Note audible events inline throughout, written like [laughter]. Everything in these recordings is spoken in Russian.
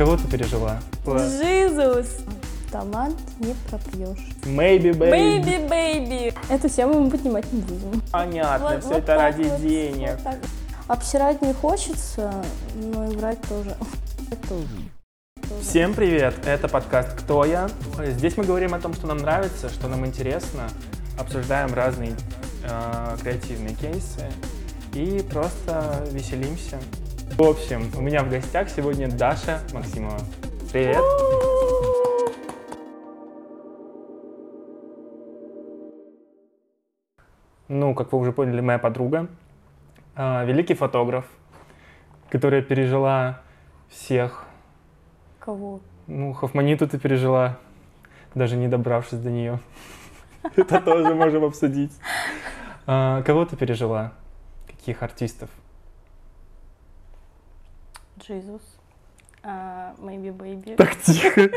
Кого ты пережила? Джизус! Талант не пропьешь. Maybe, baby. Бэйби, бэйби! Эту тему мы поднимать не будем. Понятно, Вот- все вот это так ради вот, денег. вот так. Обсирать не хочется, но и врать тоже. тоже. Всем привет, это подкаст «Кто я?». Здесь мы говорим о том, что нам нравится, что нам интересно, обсуждаем разные э, креативные кейсы и просто веселимся. В общем, у меня в гостях сегодня Даша Максимова. Привет! Ну, как вы уже поняли, моя подруга, э, великий фотограф, которая пережила всех Кого? ну, Хофманиту ты пережила, даже не добравшись до нее. [laughs] Это тоже можем обсудить. А, Кого ты пережила? Каких артистов? А, Maybe Baby. Так тихо,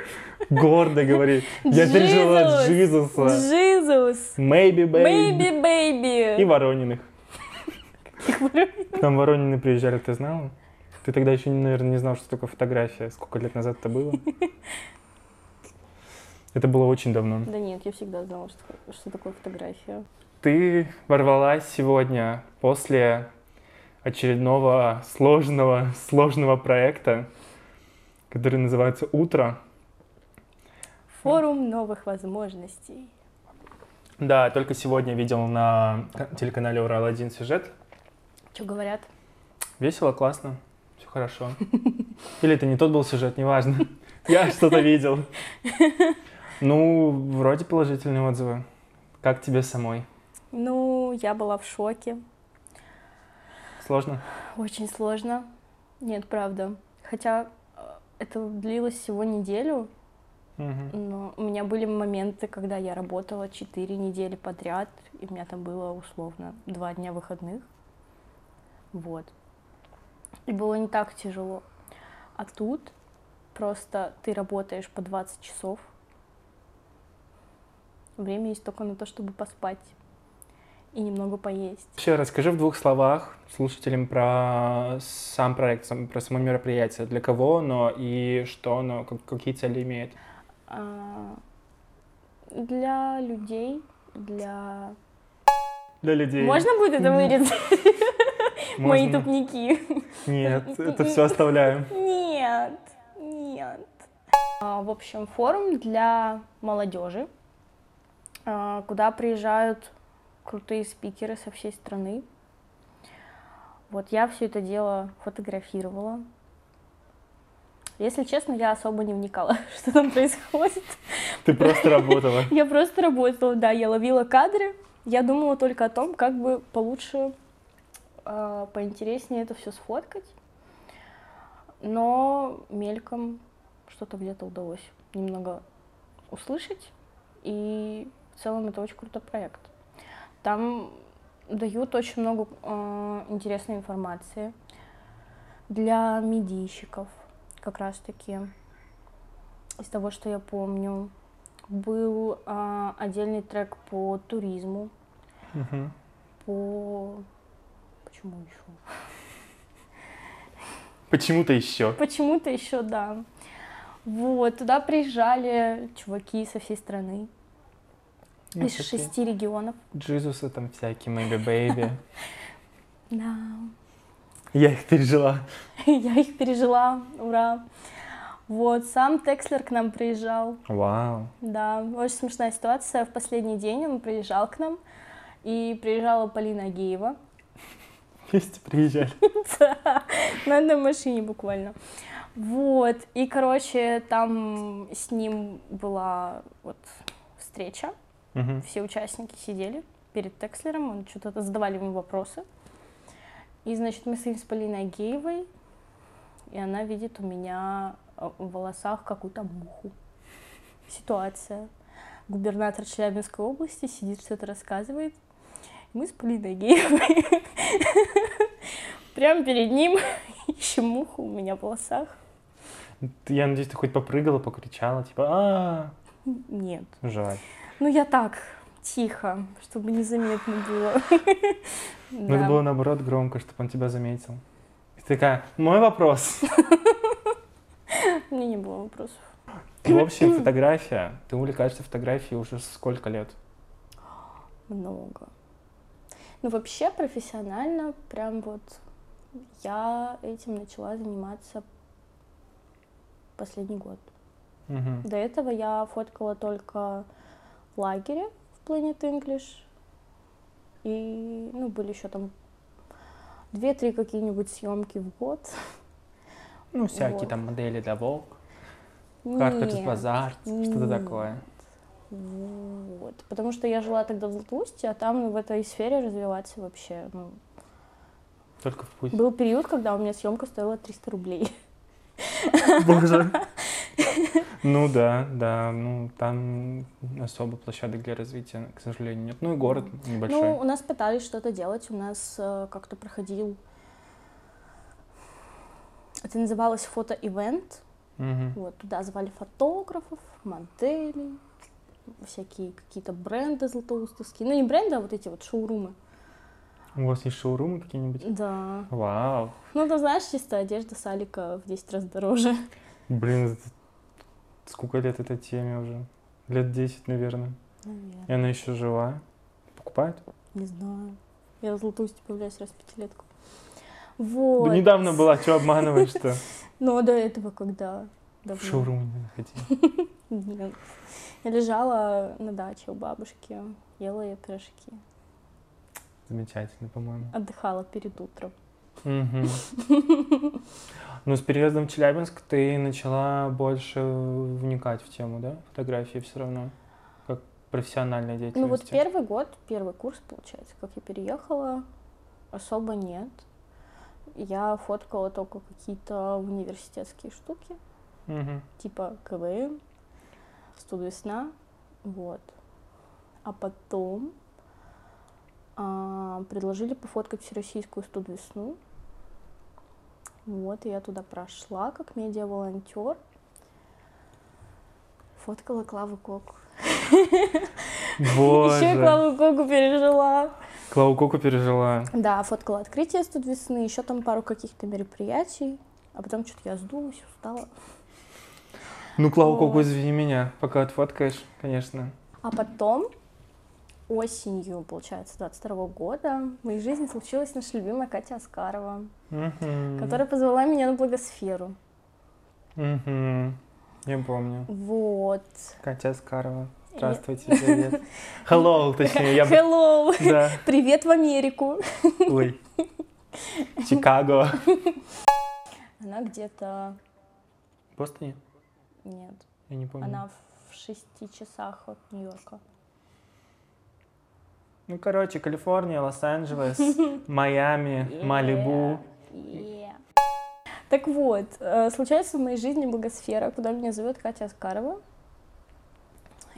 гордо говори. Я пережила Джизуса, Джизус! Maybe Baby Maybe Baby! и Ворониных. К нам Воронины приезжали, ты знала? Ты тогда еще, наверное, не знал, что такое фотография. Сколько лет назад это было? [laughs] Это было очень давно. Да нет, я всегда знала, что, что такое фотография. Ты ворвалась сегодня после очередного сложного, сложного проекта, который называется «Утро». Форум новых возможностей. Да, только сегодня видел на телеканале «Урал-1» сюжет. Что говорят? Весело, классно, все хорошо. Или это не тот был сюжет, неважно. Я что-то видел. Ну, вроде положительные отзывы. Как тебе самой? Ну, я была в шоке. Сложно? Очень сложно. Нет, правда. Хотя э, это длилось всего неделю, Мгм. но у меня были моменты, когда я работала 4 недели подряд, и у меня там было условно 2 дня выходных. Вот. И было не так тяжело. А тут просто ты работаешь по 20 часов. Время есть только на то, чтобы поспать и немного поесть. Вообще, расскажи в двух словах слушателям про сам проект, про само мероприятие. Для кого оно и что оно, как- какие цели имеет. А, Для людей, для... Для людей. Можно будет это вырезать? Мои тупники. Нет, это все оставляем. Нет, нет. А, В общем, форум для молодежи, а, куда приезжают крутые спикеры со всей страны. Вот я все это дело фотографировала. Если честно, я особо не вникала, [laughs] что там происходит. Ты просто работала. [laughs] Я просто работала, да, я ловила кадры. Я думала только о том, как бы получше, э, поинтереснее это все сфоткать. Но мельком что-то где-то удалось немного услышать. И в целом это очень крутой проект. Там дают очень много э, интересной информации для медийщиков, как раз таки. Из того, что я помню, был а, отдельный трек по туризму, Мгм. по... Почему еще? Почему-то еще. Почему-то еще, да. Вот, туда приезжали чуваки со всей страны, из шести регионов. Джизусы там всякие, maybe [laughs] baby. Да, Я их пережила. [laughs] я их пережила, ура. Вот, сам Текслер к нам приезжал, Вау. да, очень смешная ситуация. В последний день он приезжал к нам, и приезжала Полина Агеева, [laughs] Вместе приезжали. Да, на одной машине буквально. Вот, и, короче, там с ним была вот встреча, Мгм. все участники сидели перед Текслером, он что-то задавали ему вопросы. И, значит, мы стоим с Полиной Агеевой, и она видит у меня э, в волосах какую-то муху. Ситуация. Губернатор Челябинской области сидит, что-то рассказывает. И мы с Полиной Агеевой [laughs] прямо перед ним [laughs] ищем муху у меня в волосах. Я надеюсь, ты хоть попрыгала, покричала, типа, а Нет. жаль. Ну, я так, тихо, чтобы незаметно было. Надо Да. было наоборот громко, чтобы он тебя заметил. И ты такая, мой вопрос. Меня не было вопросов. В общем, фотография. Ты увлекаешься фотографией уже сколько лет? Много. Ну, вообще профессионально, прям вот я этим начала заниматься последний год. Мгм. До этого я фоткала только лагере в Planet English. И, ну, были еще там две-три какие-нибудь съемки в год. [laughs] Ну, всякие Вот. там модели для Vogue, Нет, Базар, что-то такое. Вот. Потому что я жила тогда в Златоусте, а там в этой сфере развиваться вообще, ну, Только в путь. Был период, когда у меня съемка стоила 300 рублей. Боже. [laughs] [laughs] Ну да, да, ну там особо площадок для развития, к сожалению, нет. Ну и город Ну, небольшой. у нас пытались что-то делать, у нас э, как-то проходил... Это называлось фото-ивент. Мгм. Вот, туда звали фотографов, моделей, всякие какие-то бренды златоустовские. Ну, не бренды, а вот эти вот шоурумы. У вас есть шоурумы какие-нибудь? Да. Вау. Ну, ты знаешь, чисто одежда Салика в 10 раз дороже. Блин, это- сколько лет этой теме уже? Лет 10, наверное. Наверное. И она еще жива. Покупают? Не знаю. Я в Златоусте появляюсь раз в пятилетку. Вот. Да недавно была, что обманываешь-то? [laughs] Но до этого когда? В Давно. шоуруме не находи. Нет. Я лежала на даче у бабушки, ела я пирожки, Замечательно, по-моему. отдыхала перед утром. Мгм. Ну, с переездом в Челябинск ты начала больше вникать в тему, да? Фотографии все равно, как профессиональной Ну деятельности. вот первый год, первый курс, получается, как я переехала, особо нет. Я фоткала только какие-то университетские штуки, Мгм. типа КВМ, студ весна, вот. А потом предложили пофоткать всероссийскую студ весну. Вот, и я туда прошла как медиа-волонтер. Фоткала Клаву Коку. [laughs] Еще Клаву Коку пережила. Клаву Коку пережила. Да, фоткала открытие студ весны, еще там пару каких-то мероприятий. А потом что-то я сдулась, устала. Ну, Клаву Коку, Вот. извини меня, пока отфоткаешь, конечно. А потом осенью, получается, 22 года в моей жизни случилась наша любимая Катя Аскарова, Мгм. которая позвала меня на благосферу. Мгм. Я помню. Вот. Катя Аскарова. Здравствуйте, [laughs] привет. Hello, точнее, я. Hello! Да. [laughs] Привет в Америку! Ой. Чикаго. Она где-то... В Бостоне? Нет, Я не помню. она в шести часах от Нью-Йорка. Ну, короче, Калифорния, Лос-Анджелес, [laughs] Майами, Малибу. Так вот, э, случается в моей жизни благосфера, куда меня зовет Катя Аскарова.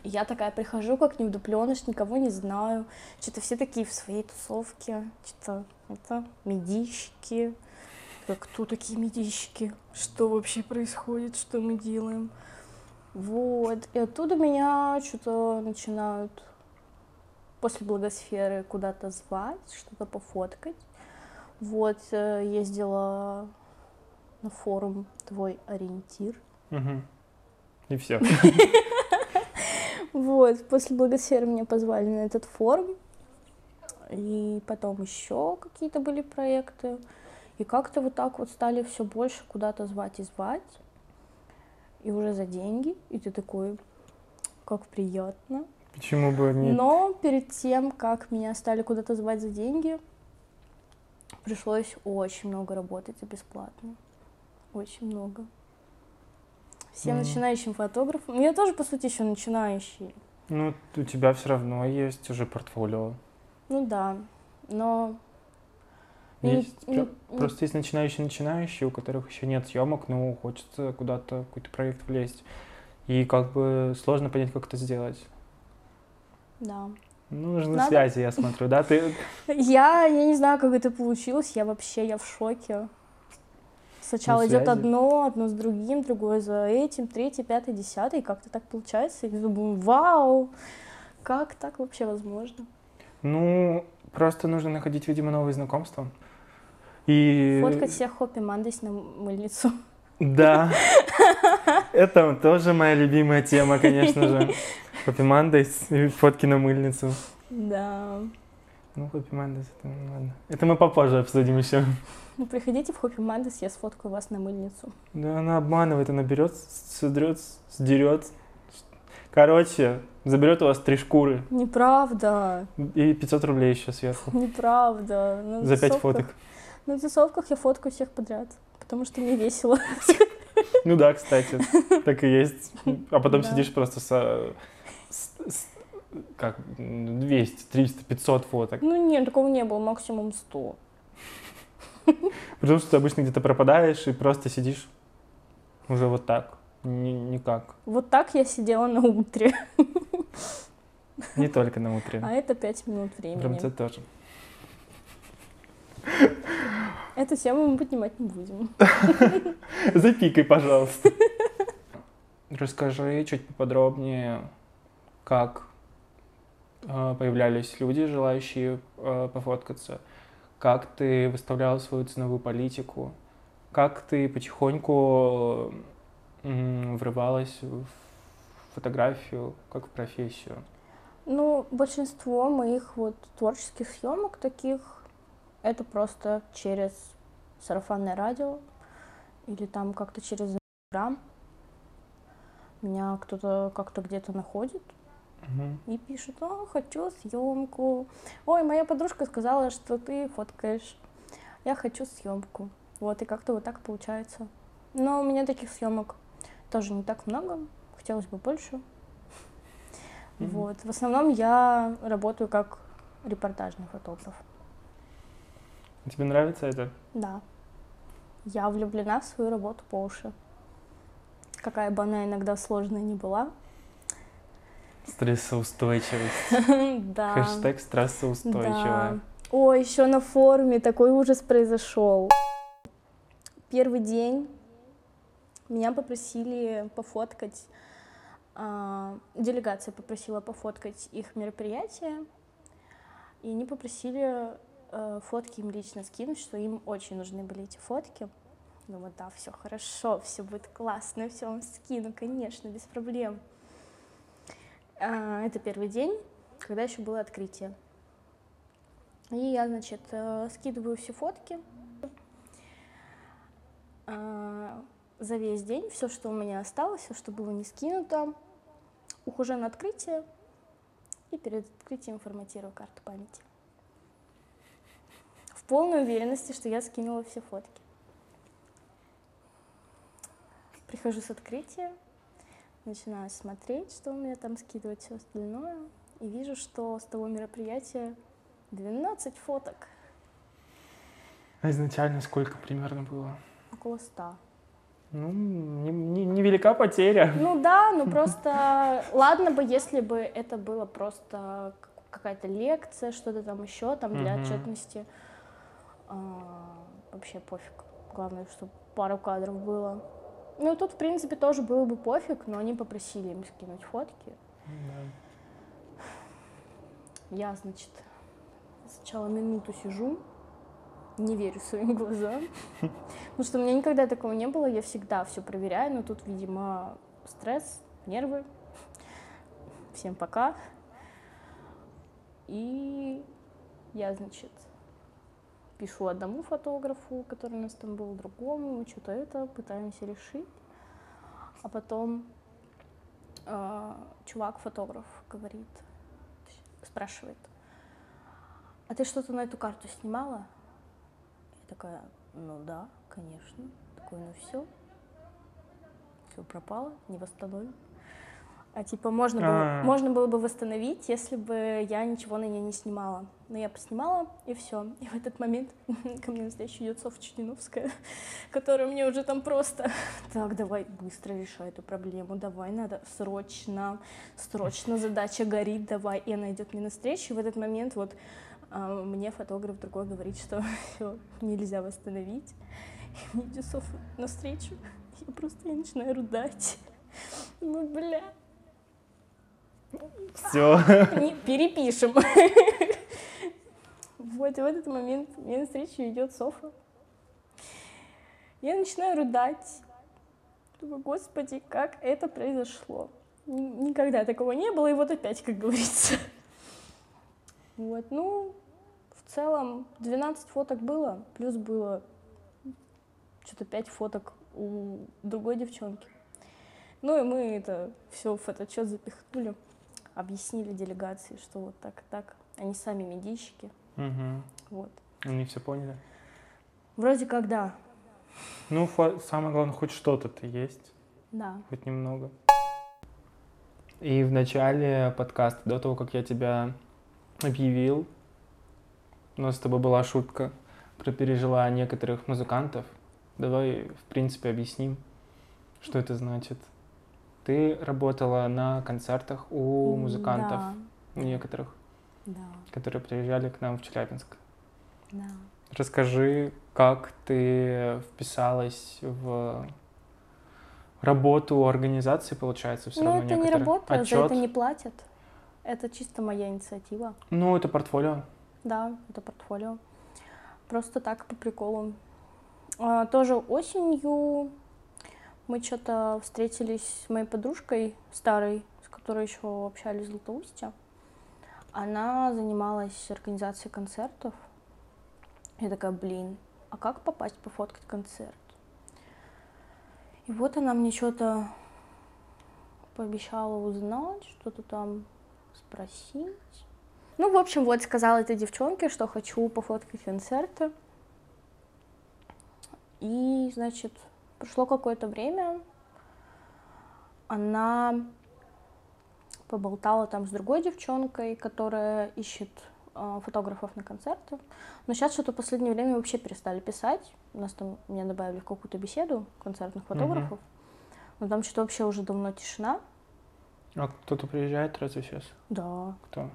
Я такая прихожу, как невдупленыш, никого не знаю. Что-то все такие в своей тусовке. Что-то это медийщики. Кто такие медийщики? Что вообще происходит? Что мы делаем? Вот. И оттуда меня что-то начинают после благосферы куда-то звать, что-то пофоткать. Вот, э, ездила на форум «Твой ориентир». Мгм. И все. [laughs] Вот, после благосферы меня позвали на этот форум. И потом еще какие-то были проекты. И как-то вот так вот стали все больше куда-то звать и звать. И уже за деньги. И ты такой, как приятно. Почему бы не... Но перед тем, как меня стали куда-то звать за деньги, пришлось очень много работать за бесплатно. Очень много. Всем Мгм. начинающим фотографам. Я тоже, по сути, еще начинающий. Ну, у тебя все равно есть уже портфолио. Ну да. Но. не- Есть, не- про- Просто есть начинающие-начинающие, у которых еще нет съемок, но хочется куда-то какой-то проект влезть. И как бы сложно понять, как это сделать. Да. Ну, нужны Надо. связи, я смотрю, да? Ты [laughs] Я, я не знаю, как это получилось. Я вообще, я в шоке. Сначала Ну, идет одно, одно с другим, другое за этим, третье, пятое, десятое, и как-то так получается. И я думаю, вау, как так вообще возможно? Ну, просто нужно находить, видимо, новые знакомства. И... Фоткать всех Happy Mondays на мыльницу. Да. [laughs] Это тоже моя любимая тема, конечно же. [laughs] Happy Mondays и фотки на мыльницу. Да. Ну, Happy Mondays, это ну, ладно. Это мы попозже обсудим еще. Ну, приходите в Хоппи Мандейс, я сфоткаю вас на мыльницу. Да она обманывает, она берет, содрет, сдерет. Короче, заберет у вас три шкуры Неправда. и 500 рублей еще сверху. Неправда. На За пять фоток. На тусовках я фоткаю всех подряд, потому что мне весело. Ну да, кстати, так и есть. А потом сидишь просто со... как, 200, 300, 500 фоток. Ну нет, такого не было, максимум 100. Потому что ты обычно где-то пропадаешь и просто сидишь уже вот так. Ни- никак. Вот так я сидела на утре, Не только на утре. а это 5 минут времени. РМЦ тоже. Эту тему мы поднимать не будем. [laughs] Запикай, пожалуйста. Расскажи чуть поподробнее, как э, появлялись люди, желающие э, пофоткаться, как ты выставлял свою ценовую политику, как ты потихоньку врывалась в фотографию, как в профессию. Ну, большинство моих вот творческих съемок таких это просто через сарафанное радио или там как-то через Инстаграм. Меня кто-то как-то где-то находит Мгм. и пишет, о, хочу съемку. Ой, моя подружка сказала, что ты фоткаешь. Я хочу съемку. Вот, и как-то вот так получается. Но у меня таких съемок тоже не так много. Хотелось бы больше. Мгм. Вот. В основном я работаю как репортажный фотограф. Тебе нравится это? Да. Я влюблена в свою работу по уши. Какая бы она иногда сложная ни была. Стрессоустойчивость. [laughs] Да. Хэштег стрессоустойчивая. Да. Ой, еще на форуме такой ужас произошел. Первый день меня попросили пофоткать, а, делегация попросила пофоткать их мероприятие, и они попросили э, фотки им лично скинуть, что им очень нужны были эти фотки. Думаю, да, все хорошо, все будет классно, все вам скину, конечно, без проблем. А, Это первый день, когда еще было открытие. И я, значит, э, скидываю все фотки а, за весь день, все, что у меня осталось, все, что было не скинуто. Ухожу на открытие и перед открытием форматирую карту памяти. В полной уверенности, что я скинула все фотки. Прихожу с открытия, начинаю смотреть, что у меня там скидывать, все остальное, и вижу, что с того мероприятия 12 фоток, А изначально сколько примерно было? около 100. Ну, не- не- невелика потеря. Ну да, ну просто ладно бы, если бы это было просто какая-то лекция, что-то там еще, там для Мгм. отчетности. А, вообще пофиг. Главное, чтобы пару кадров было. Ну тут, в принципе, тоже было бы пофиг, но они попросили им скинуть фотки. Я, значит, сначала минуту сижу, не верю своим глазам. Потому что у меня никогда такого не было, я всегда все проверяю, но тут, видимо, стресс, нервы. Всем пока. И я, значит, пишу одному фотографу, который у нас там был, другому, мы что-то это пытаемся решить. А потом э, чувак-фотограф говорит, спрашивает, а ты что-то на эту карту снимала? Я такая, ну да, конечно. Такой, ну все, все пропало, не восстановим. А типа можно было, А. можно было бы восстановить, если бы я ничего на нее не снимала. Но я поснимала, и все. И в этот момент [laughs] ко мне навстречу идет Софа Чудиновская, [laughs] которая мне уже там просто [laughs] так, давай быстро решай эту проблему, давай, надо срочно, срочно задача горит, давай. И она идет мне навстречу, и в этот момент вот а, мне фотограф другой говорит, что все, нельзя восстановить. И мне идет Софа навстречу, я просто я начинаю рыдать. Ну, бля, Все. [laughs] перепишем. Вот, и в этот момент мне навстречу идет Софа. Я начинаю рыдать. Думаю, господи, как это произошло? Никогда такого не было, и вот опять, как говорится. Вот, ну, в целом 12 фоток было, плюс было что-то 5 фоток у другой девчонки. Ну и мы это все в этот счет запихнули, объяснили делегации, что вот так и так. Они сами медийщики, Мгм. вот. Они все поняли? Вроде как да, Ну, самое главное, хоть что-то-то есть, да. хоть немного. И в начале подкаста, до того, как я тебя объявил, у нас с тобой была шутка про пережила некоторых музыкантов. Давай, в принципе, объясним, что это значит. Ты работала на концертах у музыкантов, Да, некоторых, да, которые приезжали к нам в Челябинск. да. Расскажи, как ты вписалась в работу организации, получается, все Ну, равно это не некоторых. работа, за Отчет. это не платят. Это чисто моя инициатива. Ну, это портфолио. Да, это портфолио. Просто так, по приколу. А, тоже осенью мы что-то встретились с моей подружкой старой, с которой еще общались в Златоусте. Она занималась организацией концертов. Я такая, блин, а как попасть пофоткать концерт? И вот она мне что-то пообещала узнать, что-то там спросить. Ну, в общем, вот сказала этой девчонке, что хочу пофоткать концерты. И, значит, прошло какое-то время, она поболтала там с другой девчонкой, которая ищет э, фотографов на концерты. Но сейчас что-то в последнее время вообще перестали писать. У нас там меня добавили в какую-то беседу концертных фотографов. Но там что-то вообще уже давно тишина. А кто-то приезжает разве сейчас? Да, Кто?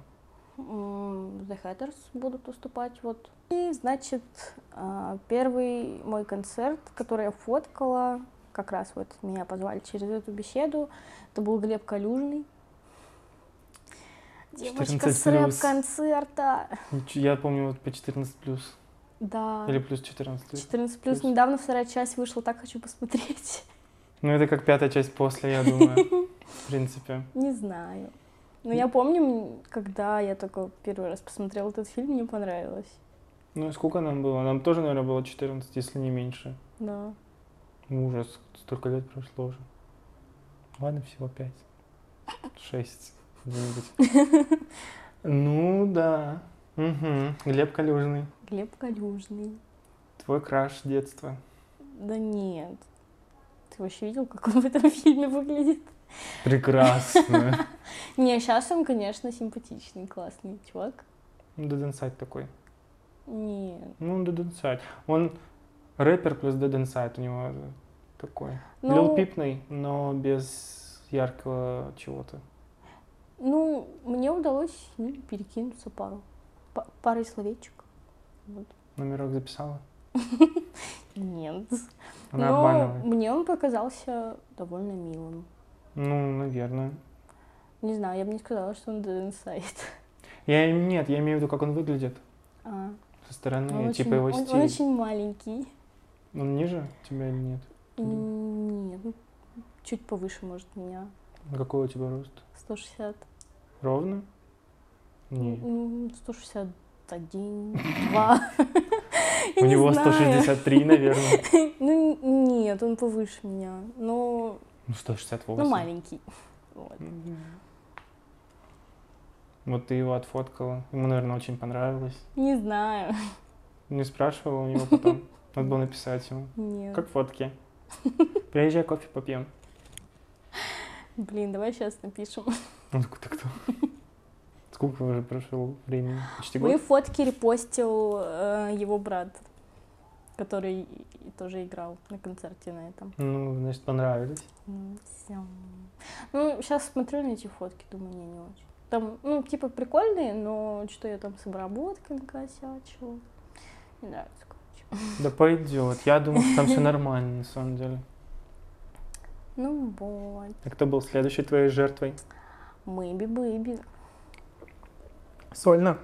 The Hatters будут выступать вот. И, значит, а, первый мой концерт, который я фоткала, как раз вот меня позвали через эту беседу, это был Глеб Калюжный. Девочка 14 с рэп-концерта. Я помню вот по 14 плюс. Да. Или плюс 14 плюс. 14 плюс. плюс. Недавно вторая часть вышла, так хочу посмотреть. Ну, это как пятая часть после, я думаю. [laughs] В принципе. Не знаю. Но я помню, когда я только первый раз посмотрела этот фильм, мне понравилось. Ну, и сколько нам было? Нам тоже, наверное, было 14, если не меньше. Да. Ужас, столько лет прошло уже. Ладно, всего 5. 6. Ну, да. Угу. Глеб Калюжный. Глеб Калюжный. Твой краш детства. Да нет. Ты вообще видел, как он в этом [laughs] фильме выглядит? Прекрасно. [laughs] Не, сейчас он, конечно, симпатичный, классный чувак. Ну, Dead Inside такой. Нет. Ну, Dead Inside. Он рэпер плюс Dead Inside у него такой. Ну- Лил Пипный, но без яркого чего-то. Ну, мне удалось с ним перекинуться пару, па- парой словечек. Вот. Номерок записала. [laughs] Нет. Она Но обманывает. мне он показался довольно милым. Ну, наверное. Не знаю, я бы не сказала, что он Dead Inside. Я нет, я имею в виду, как он выглядит А, со стороны, он типа очень- его он- стиль. Он очень маленький. Он ниже тебя или нет? Нет, ну, чуть повыше, может, меня. Какой у тебя рост? 160. Ровно? Нет. Ну, 161, 2. [laughs] У него 163, наверное. [laughs] Ну, нет, он повыше меня. Но, Ну, 168. ну, маленький. [laughs] Вот. Вот ты его отфоткала. Ему, наверное, очень понравилось. Не знаю. [laughs] Не спрашивала у него потом. Надо было написать ему. Нет. Как фотки? [laughs] Приезжай, кофе попьем. Блин, давай сейчас напишем. Он такой, ты кто? Сколько уже прошло времени? Почти год? фотки репостил э, его брат, который тоже играл на концерте на этом. Ну, значит, понравились. Ну, всё. Ну, сейчас смотрю на эти фотки, думаю, не, не очень. Там, ну, типа, прикольные, но что я там с обработкой накосячила. Не нравится, короче. Да пойдет. Я думаю, что там все [laughs] нормально, на самом деле. Ну, вот. А кто был следующей твоей жертвой? Мэйби Бэйби. Сольно.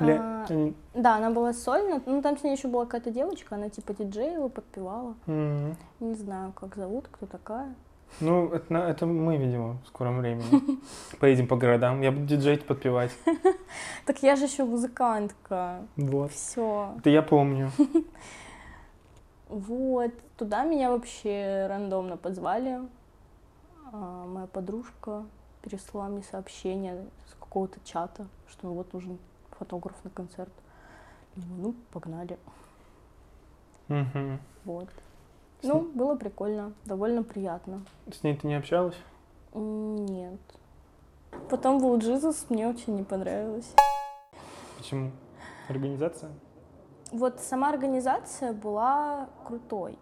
Или А, они- Да, она была сольно. Ну, там с ней еще была какая-то девочка, она типа диджеила, подпевала. М. Не знаю, как зовут, кто такая. Ну, это, это мы, видимо, в скором времени. [laughs] Поедем по городам. Я буду диджеить, подпевать. [laughs] Так я же еще музыкантка. Вот. Все. Это я помню. [laughs] Вот. Туда меня вообще рандомно позвали. А, моя подружка переслала мне сообщение с какого-то чата, что вот нужен фотограф на концерт. Думаю, ну, погнали. Мгм. Вот. С Ну, было прикольно, довольно приятно. С ней ты не общалась? Нет. Потом был Джизус, мне очень не понравилось. Почему? Организация? Вот сама организация была крутой.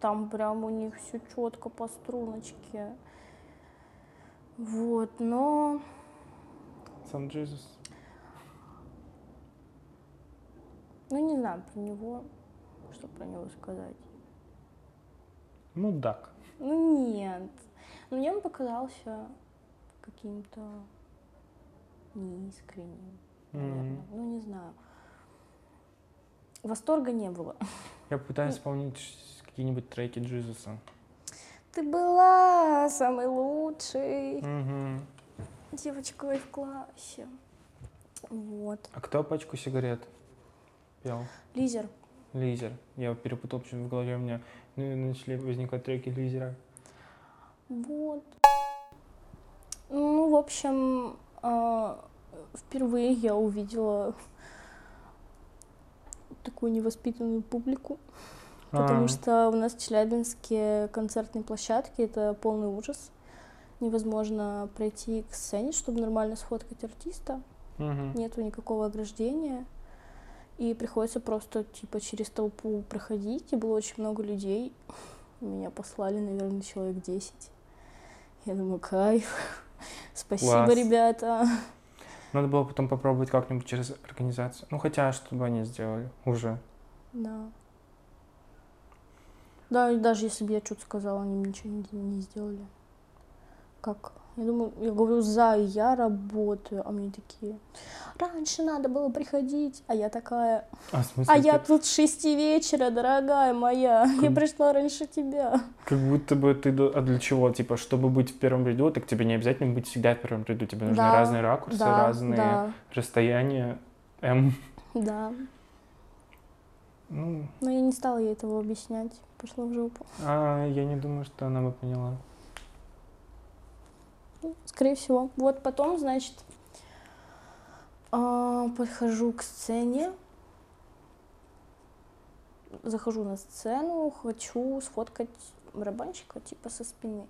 Там прям у них все четко по струночке. Вот, но Сам Джизус. Ну не знаю про него, что про него сказать. Мудак. Ну нет. Ну, мне он показался каким-то неискренним, наверное. М. Ну, не знаю. Восторга не было. Я пытаюсь вспомнить ш- какие-нибудь треки Джизуса. Ты была самой лучшей Мгм. девочкой в классе. Вот. А кто пачку сигарет пел? Лизер. Лизер. Я перепутал, почему в голове у меня ну, начали возникать треки Лизера. Вот. Ну, в общем, а, впервые я увидела такую невоспитанную публику, потому А, что у нас в Челябинске концертные площадки — это полный ужас. Невозможно пройти к сцене, чтобы нормально сфоткать артиста. мгм. Нету никакого ограждения. И приходится просто типа через толпу проходить. И было очень много людей. [laughs] Меня послали, наверное, человек 10. Я думаю, кайф. [laughs] Спасибо, Класс. ребята. Надо было потом попробовать как-нибудь через организацию. Ну, хотя, что бы они сделали уже. Да. Да, и даже если бы я что-то сказала, они бы ничего не, не сделали. Как? Я думаю, я говорю, за, я работаю. А мне такие, раньше надо было приходить. А я такая, А, смысле, А я ты- тут с шести вечера, дорогая моя. Я Как- пришла раньше тебя. как будто бы ты... А для чего? Типа, чтобы быть в первом ряду, так тебе не обязательно быть всегда в первом ряду. Тебе нужны Да, разные ракурсы, да, разные да, расстояния. М. да. Ну, Но я не стала ей этого объяснять. Пошла в жопу. а я не думаю, что она бы поняла. Ну, Скорее всего. Вот потом, значит, а, подхожу к сцене. Захожу на сцену, хочу сфоткать барабанщика, типа со спины.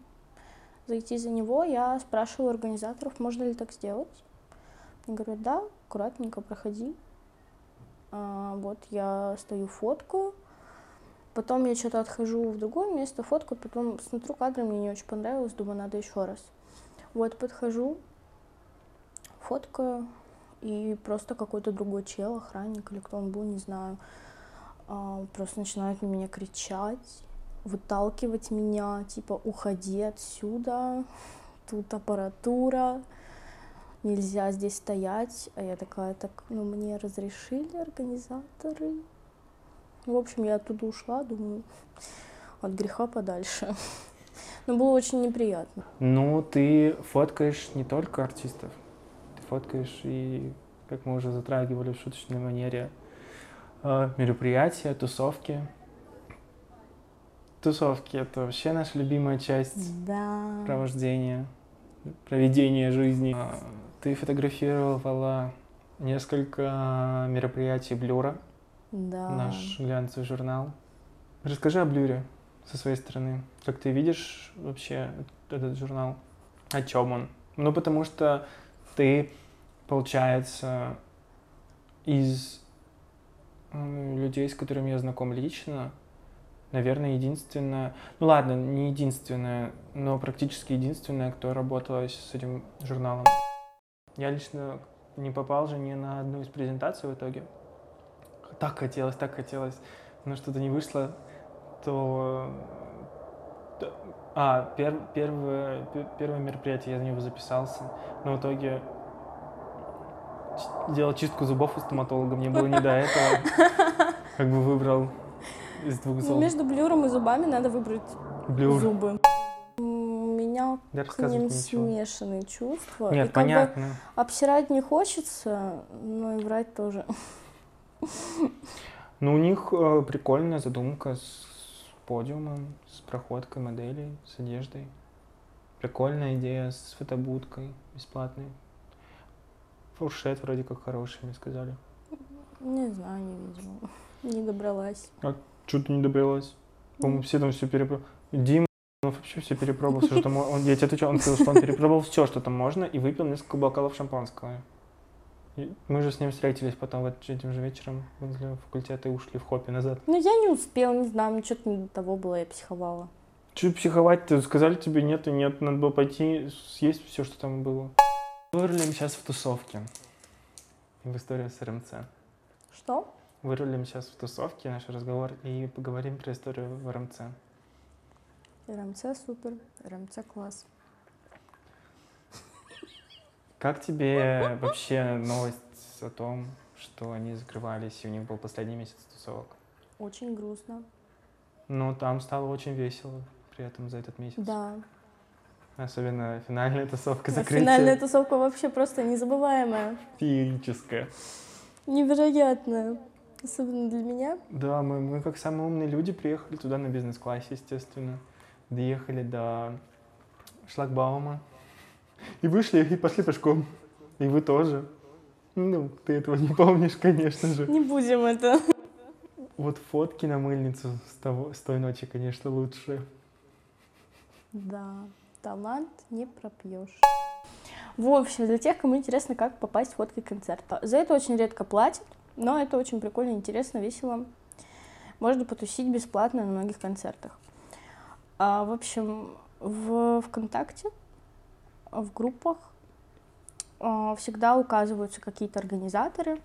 Зайти за него, я спрашиваю организаторов, можно ли так сделать. Они говорят, да, аккуратненько проходи. А, вот я стою, фоткаю. Потом я что-то отхожу в другое место, фоткаю, потом смотрю кадры, мне не очень понравилось, думаю, надо еще раз. Вот подхожу, фоткаю, и просто какой-то другой чел, охранник или кто он был, не знаю, а, просто начинает на меня кричать, выталкивать меня, типа, уходи отсюда, тут аппаратура, нельзя здесь стоять. А я такая, так, ну, мне разрешили организаторы. Ну, в общем, я оттуда ушла, думаю, от греха подальше. Но было очень неприятно. Ну, ты фоткаешь не только артистов, ты фоткаешь и, как мы уже затрагивали в шуточной манере, э, мероприятия, тусовки. Тусовки — это вообще наша любимая часть Да. провождения, проведения жизни. А, Ты фотографировала несколько мероприятий Блюра, Да. наш глянцевый журнал. Расскажи о Блюре со своей стороны. Как ты видишь вообще этот журнал? О чем он? Ну, потому что ты, получается, из людей, с которыми я знаком лично, наверное, единственная, ну ладно, не единственная, но практически единственная, кто работала с этим журналом. Я лично не попал же ни на одну из презентаций в итоге. Так хотелось, так хотелось, но что-то не вышло, то... то- А, пер- первое, пе- первое мероприятие, я за него записался, но в итоге делал чистку зубов у стоматолога, мне было не до этого. [laughs] Как бы выбрал из двух Ну, зубов. между блюром и зубами надо выбрать Блюр. зубы. У меня Да к ним ничего. смешанные чувства. и Нет, как бы понятно. обсирать не хочется, но и врать тоже. Ну, у них э, прикольная задумка с подиумом, с проходкой моделей, с одеждой. Прикольная идея с фотобудкой бесплатной. Фуршет вроде как хороший, мне сказали. Не знаю, не видела. [laughs] Не добралась. Что ты не добралась? По-моему, все там все перепробовали. Дима вообще все перепробовал, все, что [laughs] там... Он, я тебе отвечаю, он сказал, что он перепробовал все, что там можно, и выпил несколько бокалов шампанского. И мы же с ним встретились потом вот этим же вечером возле факультета и ушли в хопе назад. Ну, я не успела, не знаю, мне что-то не до того было, я психовала. Че психовать-то? Сказали тебе нет и нет, надо было пойти съесть все, что там было. Вырулим сейчас в тусовке. В историю с РМЦ. Что? Вырулим сейчас в тусовке наш разговор и поговорим про историю в РМЦ. РМЦ супер, РМЦ класс. Как тебе вообще новость о том, что они закрывались, и у них был последний месяц тусовок? Очень грустно. Но там стало очень весело при этом за этот месяц. Да. Особенно финальная тусовка закрытия. Финальная тусовка вообще просто незабываемая. Феерическая. Невероятная. Особенно для меня. Да, мы, мы как самые умные люди приехали туда на бизнес-классе, естественно. Доехали до шлагбаума. И вышли, и пошли пешком. И вы тоже. Ну, ты этого не помнишь, конечно же. Не будем это. Вот фотки на мыльницу с, того, с той ночи, конечно, лучше. Да, талант не пропьешь. В общем, для тех, кому интересно, как попасть в фотки концерта. За это очень редко платят, но это очень прикольно, интересно, весело. Можно потусить бесплатно на многих концертах. А, в общем, в ВКонтакте, в группах а, всегда указываются какие-то организаторы,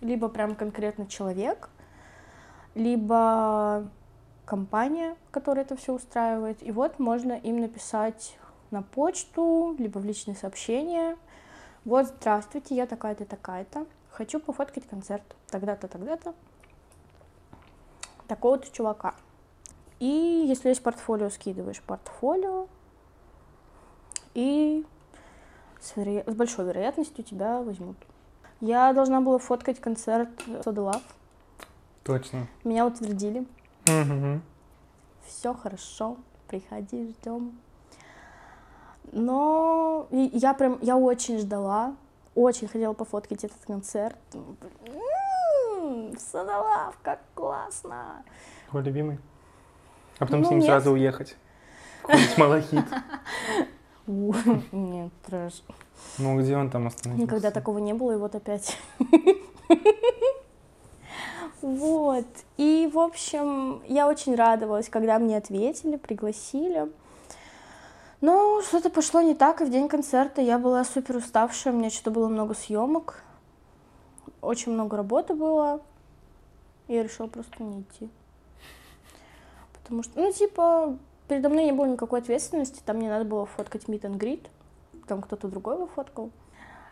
либо прям конкретно человек, либо компания, которая это все устраивает. И вот можно им написать на почту, либо в личные сообщения. Вот, здравствуйте, я такая-то, такая-то. Хочу пофоткать концерт. Тогда-то, тогда-то. Такого-то чувака. И если есть портфолио, скидываешь портфолио. И с, веро- с большой вероятностью тебя возьмут. Я должна была фоткать концерт Soda Love. Точно. Меня утвердили. Мгм. Все хорошо, приходи, ждем. Но я прям, я очень ждала, очень хотела пофоткать этот концерт. М, Садолав, как классно! Твой любимый? А потом Ну, с ним нет. сразу уехать. Какой-нибудь малахит. [laughs] [laughs] Нет, трэш. Ну, где он там остановился? Никогда такого не было, и вот опять. [laughs] Вот. И, в общем, я очень радовалась, когда мне ответили, пригласили. Но что-то пошло не так, и в день концерта я была супер уставшая, у меня что-то было много съемок, очень много работы было, и я решила просто не идти. Потому что, ну, типа, передо мной не было никакой ответственности, там мне надо было фоткать meet and greet, там кто-то другой его фоткал.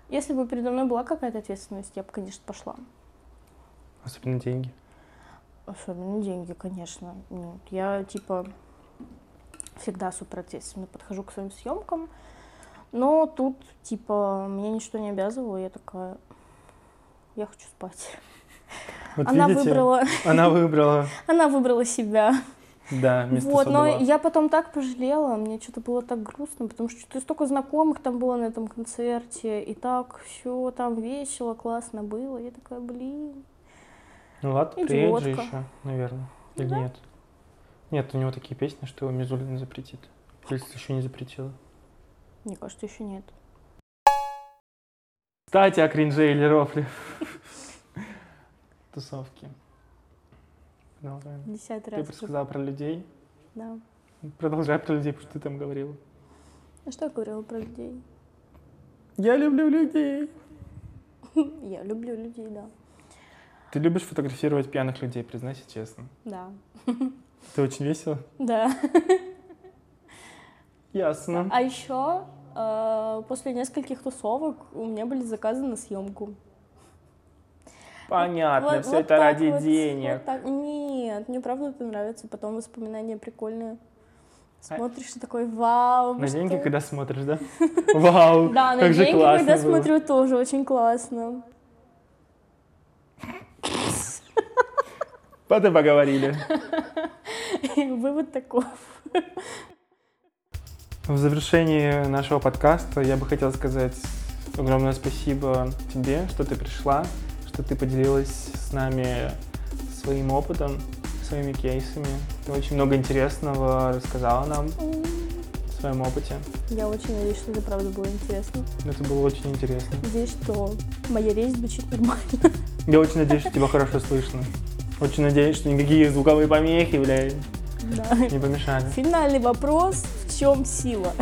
Если бы передо мной была какая-то ответственность, я бы, конечно, пошла. Особенно деньги. Особенно деньги, конечно. Нет, я типа всегда супер ответственно подхожу к своим съемкам. Но тут, типа, меня ничто не обязывало, я такая, я хочу спать. Вот она видите, выбрала, Она выбрала, [laughs] она выбрала себя. Да, вместо вот, но я потом так пожалела, мне что-то было так грустно, потому что что-то столько знакомых там было на этом концерте, и так все там весело, классно было. Я такая, блин. Ну ладно, приедет же еще, наверное. Или Да. нет? Нет, у него такие песни, что его Мизулина запретит. Или еще не запретила. Мне кажется, еще нет. Кстати, о кринже или рофле. [laughs] Тусовки. Десятый Ты раз. рассказала про людей. Да. Продолжай про людей, потому что ты там говорила. А что я говорила про людей? Я люблю людей. Я люблю людей, да. Ты любишь фотографировать пьяных людей, признайся честно. Да. Это очень весело. Да. Ясно. А еще после нескольких тусовок у меня были заказы на съемку. Понятно, Вот- все вот это ради вот, денег. вот так. Нет, мне правда это нравится. Потом воспоминания прикольные. А- Смотришь и такой, вау. На что- деньги, когда смотришь, да? [laughs] Вау, Да, на деньги, когда смотрю, тоже очень классно. Вот [laughs] и поговорили. Вывод таков. В завершении нашего подкаста я бы хотел сказать огромное спасибо тебе, что ты пришла, что ты поделилась с нами своим опытом, своими кейсами. Ты очень много интересного рассказала нам о своем опыте. Я очень надеюсь, что это правда было интересно. Это было очень интересно. Надеюсь, что моя речь звучит нормально. Я очень надеюсь, что тебя хорошо слышно. Очень надеюсь, что никакие звуковые помехи, блядь, Да. не помешали. Финальный вопрос. В чем сила?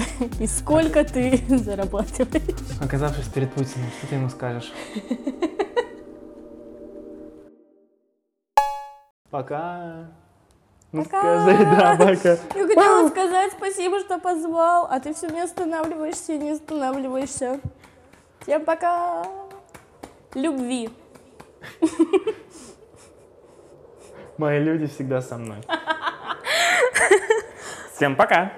И сколько ты зарабатываешь? Оказавшись перед Путиным, что ты ему скажешь? [laughs] Пока. Ну Пока. скажи, [laughs] да, пока. Я хотела сказать спасибо, что позвал, а ты все не останавливаешься и не останавливаешься. Всем пока. Любви. Мои люди всегда со мной. [laughs] Всем пока.